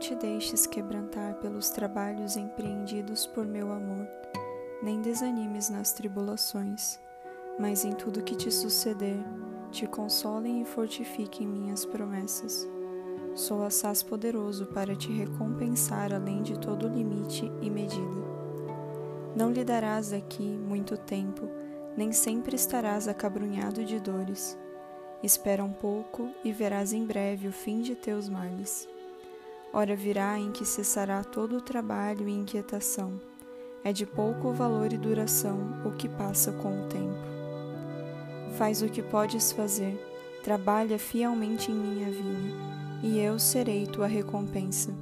te deixes quebrantar pelos trabalhos empreendidos por meu amor, nem desanimes nas tribulações, mas em tudo que te suceder, te consolem e fortifiquem minhas promessas. Sou assaz poderoso para te recompensar além de todo limite e medida. Não lhe darás aqui muito tempo, nem sempre estarás acabrunhado de dores. Espera um pouco e verás em breve o fim de teus males. Hora virá em que cessará todo o trabalho e inquietação. É de pouco valor e duração o que passa com o tempo. Faz o que podes fazer, trabalha fielmente em minha vinha, e eu serei tua recompensa.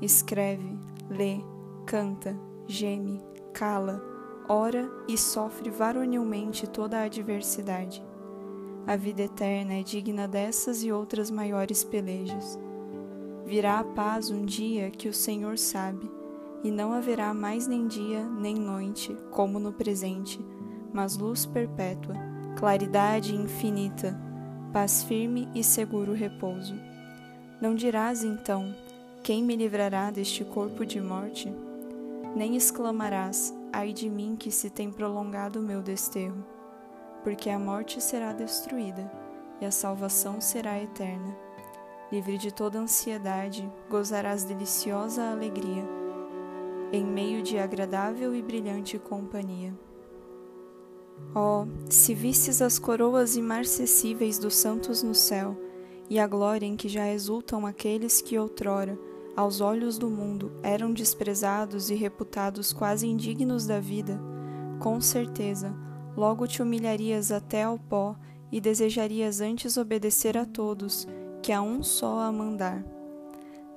Escreve, lê, canta, geme, cala, ora e sofre varonilmente toda a adversidade. A vida eterna é digna dessas e outras maiores pelejas. Virá a paz um dia que o Senhor sabe, e não haverá mais nem dia nem noite, como no presente, mas luz perpétua, claridade infinita, paz firme e seguro repouso. Não dirás então: Quem me livrará deste corpo de morte? nem exclamarás: Ai de mim que se tem prolongado o meu desterro, porque a morte será destruída e a salvação será eterna. Livre de toda ansiedade, gozarás deliciosa alegria, em meio de agradável e brilhante companhia. Oh, se visses as coroas imarcessíveis dos santos no céu, e a glória em que já exultam aqueles que outrora, aos olhos do mundo, eram desprezados e reputados quase indignos da vida, com certeza, logo te humilharias até ao pó e desejarias antes obedecer a todos que a um só a mandar.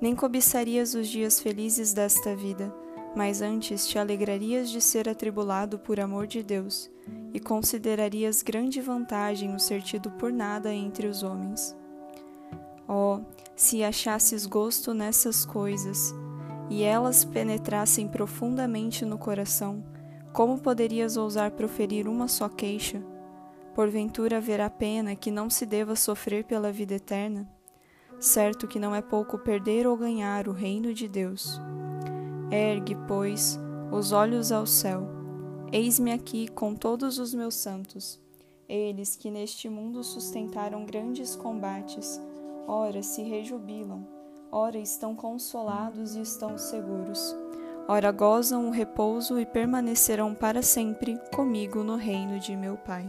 Nem cobiçarias os dias felizes desta vida, mas antes te alegrarias de ser atribulado por amor de Deus, e considerarias grande vantagem o ser tido por nada entre os homens. Oh, se achasses gosto nessas coisas e elas penetrassem profundamente no coração, como poderias ousar proferir uma só queixa? Porventura haverá pena que não se deva sofrer pela vida eterna? Certo que não é pouco perder ou ganhar o reino de Deus. Ergue, pois, os olhos ao céu. Eis-me aqui com todos os meus santos, eles que neste mundo sustentaram grandes combates ora se rejubilam, ora estão consolados e estão seguros, ora gozam o repouso e permanecerão para sempre comigo no reino de meu Pai.